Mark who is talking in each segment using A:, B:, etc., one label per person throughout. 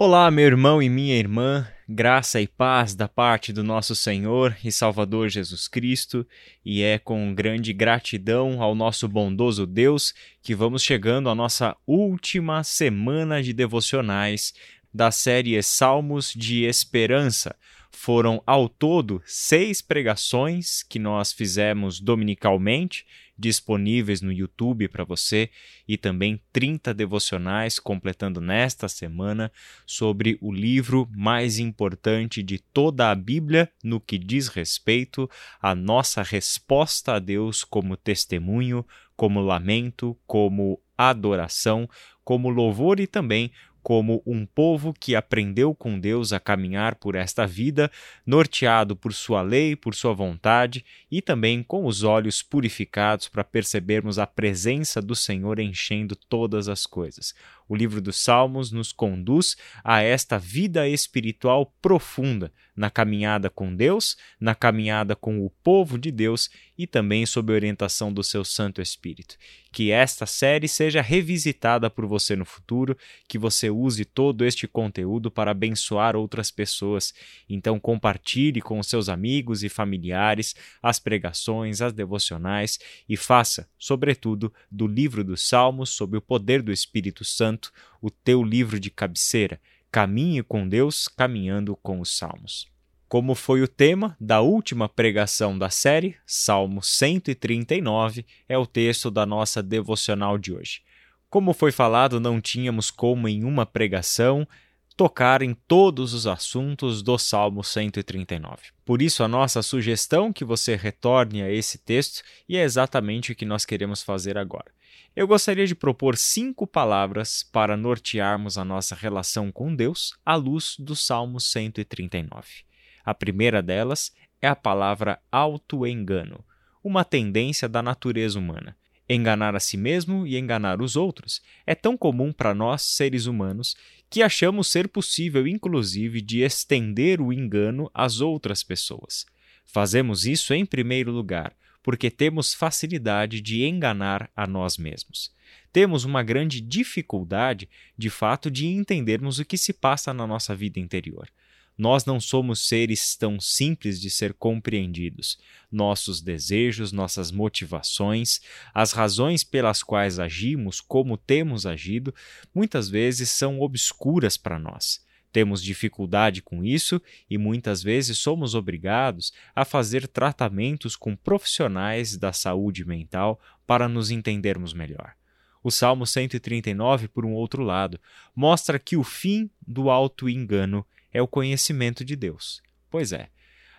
A: Olá, meu irmão e minha irmã, graça e paz da parte do nosso Senhor e Salvador Jesus Cristo, e é com grande gratidão ao nosso bondoso Deus que vamos chegando à nossa última semana de devocionais da série Salmos de Esperança. Foram ao todo seis pregações que nós fizemos dominicalmente disponíveis no YouTube para você e também 30 devocionais completando nesta semana sobre o livro mais importante de toda a Bíblia no que diz respeito à nossa resposta a Deus como testemunho, como lamento, como adoração, como louvor e também como um povo que aprendeu com Deus a caminhar por esta vida, norteado por sua lei, por sua vontade e também com os olhos purificados para percebermos a presença do Senhor enchendo todas as coisas. O livro dos Salmos nos conduz a esta vida espiritual profunda na caminhada com Deus, na caminhada com o povo de Deus e também sob orientação do seu Santo Espírito. Que esta série seja revisitada por você no futuro, que você use todo este conteúdo para abençoar outras pessoas. Então compartilhe com seus amigos e familiares as pregações, as devocionais e faça, sobretudo, do livro dos Salmos, sob o poder do Espírito Santo O teu livro de cabeceira. Caminhe com Deus, caminhando com os Salmos. Como foi o tema da última pregação da série, Salmo 139 é o texto da nossa devocional de hoje. Como foi falado, não tínhamos como em uma pregação tocar em todos os assuntos do Salmo 139. Por isso, a nossa sugestão que você retorne a esse texto e é exatamente o que nós queremos fazer agora. Eu gostaria de propor cinco palavras para nortearmos a nossa relação com Deus à luz do Salmo 139. A primeira delas é a palavra autoengano, uma tendência da natureza humana. Enganar a si mesmo e enganar os outros é tão comum para nós, seres humanos, que achamos ser possível, inclusive, de estender o engano às outras pessoas. Fazemos isso, em primeiro lugar, porque temos facilidade de enganar a nós mesmos. Temos uma grande dificuldade, de fato, de entendermos o que se passa na nossa vida interior. Nós não somos seres tão simples de ser compreendidos. Nossos desejos, nossas motivações, as razões pelas quais agimos, como temos agido, muitas vezes são obscuras para nós. Temos dificuldade com isso e muitas vezes somos obrigados a fazer tratamentos com profissionais da saúde mental para nos entendermos melhor. O Salmo 139, por um outro lado, mostra que o fim do auto-engano é o conhecimento de Deus. Pois é,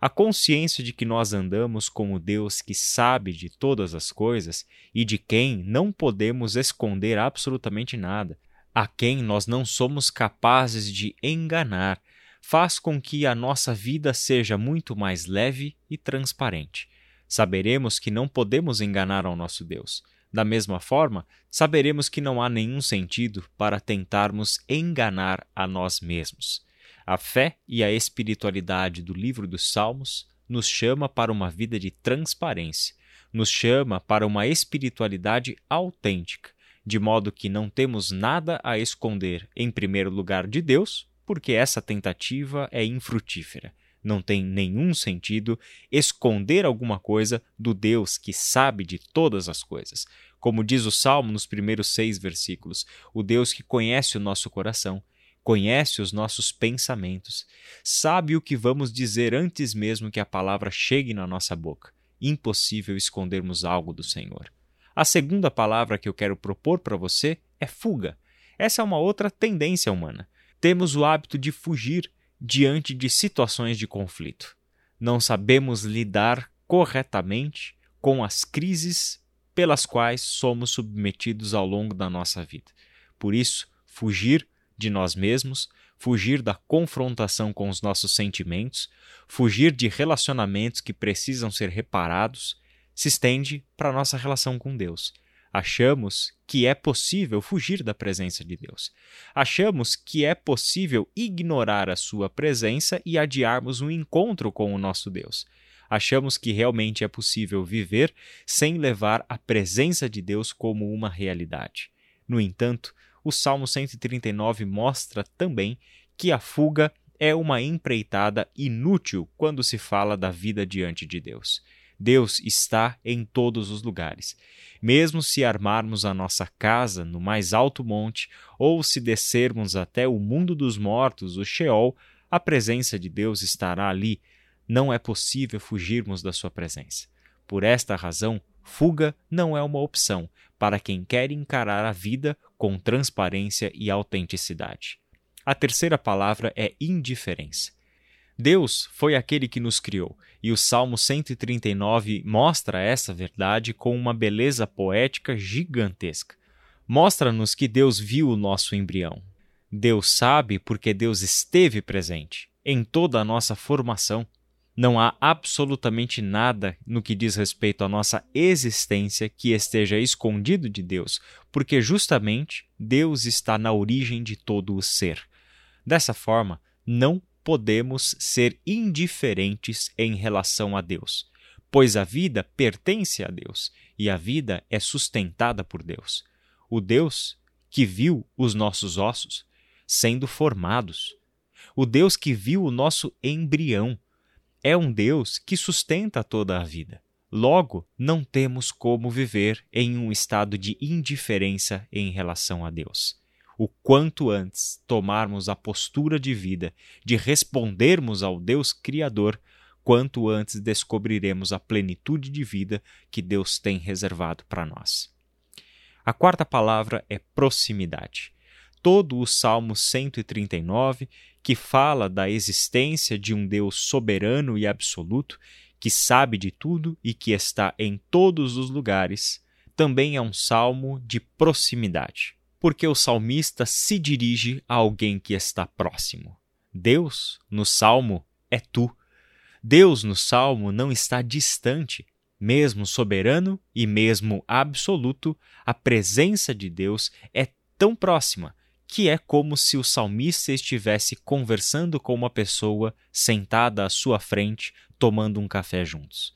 A: a consciência de que nós andamos com o Deus que sabe de todas as coisas e de quem não podemos esconder absolutamente nada, a quem nós não somos capazes de enganar, faz com que a nossa vida seja muito mais leve e transparente. Saberemos que não podemos enganar ao nosso Deus. Da mesma forma, saberemos que não há nenhum sentido para tentarmos enganar a nós mesmos. A fé e a espiritualidade do livro dos Salmos nos chama para uma vida de transparência, nos chama para uma espiritualidade autêntica, de modo que não temos nada a esconder em primeiro lugar de Deus, porque essa tentativa é infrutífera. Não tem nenhum sentido esconder alguma coisa do Deus que sabe de todas as coisas. Como diz o Salmo nos primeiros seis versículos, o Deus que conhece o nosso coração, conhece os nossos pensamentos, sabe o que vamos dizer antes mesmo que a palavra chegue na nossa boca. Impossível escondermos algo do Senhor. A segunda palavra que eu quero propor para você é fuga. Essa é uma outra tendência humana. Temos o hábito de fugir diante de situações de conflito. Não sabemos lidar corretamente com as crises pelas quais somos submetidos ao longo da nossa vida. Por isso, fugir de nós mesmos, fugir da confrontação com os nossos sentimentos, fugir de relacionamentos que precisam ser reparados, se estende para a nossa relação com Deus. Achamos que é possível fugir da presença de Deus. Achamos que é possível ignorar a sua presença e adiarmos um encontro com o nosso Deus. Achamos que realmente é possível viver sem levar a presença de Deus como uma realidade. No entanto, o Salmo 139 mostra também que a fuga é uma empreitada inútil quando se fala da vida diante de Deus. Deus está em todos os lugares. Mesmo se armarmos a nossa casa no mais alto monte, ou se descermos até o mundo dos mortos, o Sheol, a presença de Deus estará ali. Não é possível fugirmos da sua presença. Por esta razão, fuga não é uma opção para quem quer encarar a vida com transparência e autenticidade. A terceira palavra é indiferença. Deus foi aquele que nos criou, e o Salmo 139 mostra essa verdade com uma beleza poética gigantesca. Mostra-nos que Deus viu o nosso embrião. Deus sabe porque Deus esteve presente em toda a nossa formação. Não há absolutamente nada no que diz respeito à nossa existência que esteja escondido de Deus, porque justamente Deus está na origem de todo o ser. Dessa forma, não podemos ser indiferentes em relação a Deus, pois a vida pertence a Deus e a vida é sustentada por Deus. O Deus que viu os nossos ossos sendo formados, o Deus que viu o nosso embrião, é um Deus que sustenta toda a vida. Logo, não temos como viver em um estado de indiferença em relação a Deus o quanto antes tomarmos a postura de vida de respondermos ao Deus Criador, quanto antes descobriremos a plenitude de vida que Deus tem reservado para nós. A quarta palavra é proximidade. Todo o Salmo 139, que fala da existência de um Deus soberano e absoluto, que sabe de tudo e que está em todos os lugares, também é um salmo de proximidade porque o salmista se dirige a alguém que está próximo. Deus, no salmo, é tu. Deus, no salmo, não está distante. Mesmo soberano e mesmo absoluto, a presença de Deus é tão próxima que é como se o salmista estivesse conversando com uma pessoa sentada à sua frente, tomando um café juntos.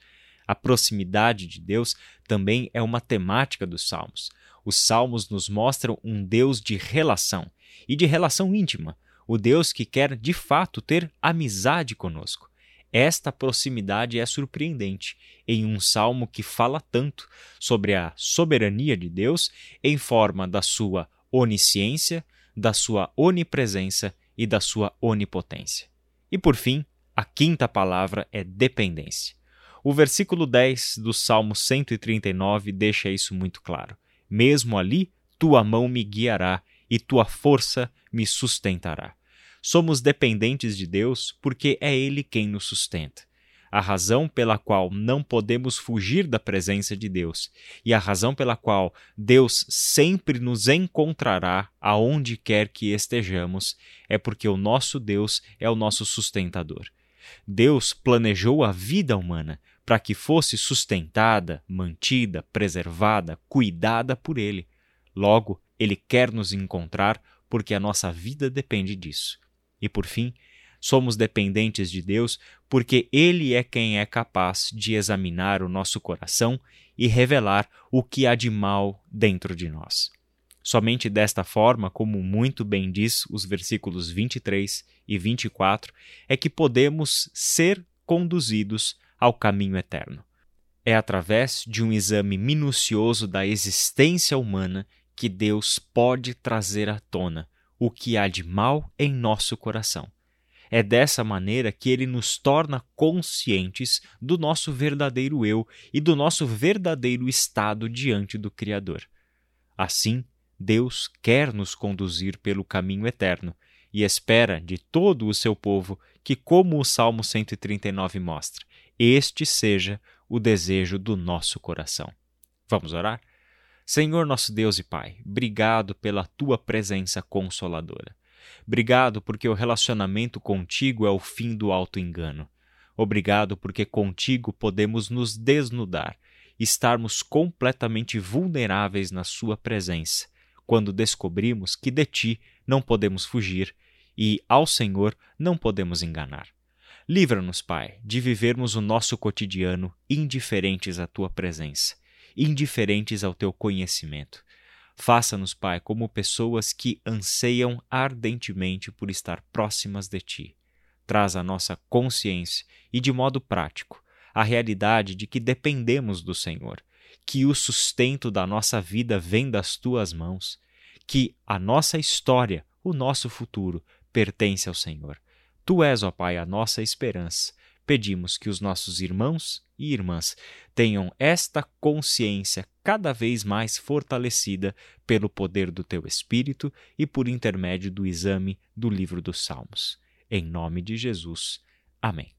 A: A proximidade de Deus também é uma temática dos salmos. Os salmos nos mostram um Deus de relação e de relação íntima, o Deus que quer de fato ter amizade conosco. Esta proximidade é surpreendente em um salmo que fala tanto sobre a soberania de Deus em forma da sua onisciência, da sua onipresença e da sua onipotência. E por fim, a quinta palavra é dependência. O versículo 10 do Salmo 139 deixa isso muito claro. Mesmo ali, tua mão me guiará e tua força me sustentará. Somos dependentes de Deus porque é Ele quem nos sustenta. A razão pela qual não podemos fugir da presença de Deus e a razão pela qual Deus sempre nos encontrará aonde quer que estejamos é porque o nosso Deus é o nosso sustentador. Deus planejou a vida humana para que fosse sustentada, mantida, preservada, cuidada por Ele. Logo, Ele quer nos encontrar porque a nossa vida depende disso. E por fim, somos dependentes de Deus porque Ele é quem é capaz de examinar o nosso coração e revelar o que há de mal dentro de nós. Somente desta forma, como muito bem diz os versículos 23 e 24, é que podemos ser conduzidos ao caminho eterno. É através de um exame minucioso da existência humana que Deus pode trazer à tona o que há de mal em nosso coração. É dessa maneira que ele nos torna conscientes do nosso verdadeiro eu e do nosso verdadeiro estado diante do Criador. Assim, Deus quer nos conduzir pelo caminho eterno e espera de todo o seu povo que, como o Salmo 139 mostra, este seja o desejo do nosso coração. Vamos orar? Senhor nosso Deus e Pai, obrigado pela tua presença consoladora. Obrigado porque o relacionamento contigo é o fim do auto-engano. Obrigado porque contigo podemos nos desnudar, estarmos completamente vulneráveis na Sua presença, quando descobrimos que de Ti não podemos fugir e ao Senhor não podemos enganar. Livra-nos, Pai, de vivermos o nosso cotidiano indiferentes à tua presença, indiferentes ao teu conhecimento. Faça-nos, Pai, como pessoas que anseiam ardentemente por estar próximas de Ti. Traz a nossa consciência e, de modo prático, a realidade de que dependemos do Senhor, que o sustento da nossa vida vem das Tuas mãos, que a nossa história, o nosso futuro, pertence ao Senhor. Tu és, ó Pai, a nossa esperança. Pedimos que os nossos irmãos e irmãs tenham esta consciência cada vez mais fortalecida pelo poder do teu Espírito e por intermédio do exame do livro dos Salmos. Em nome de Jesus. Amém.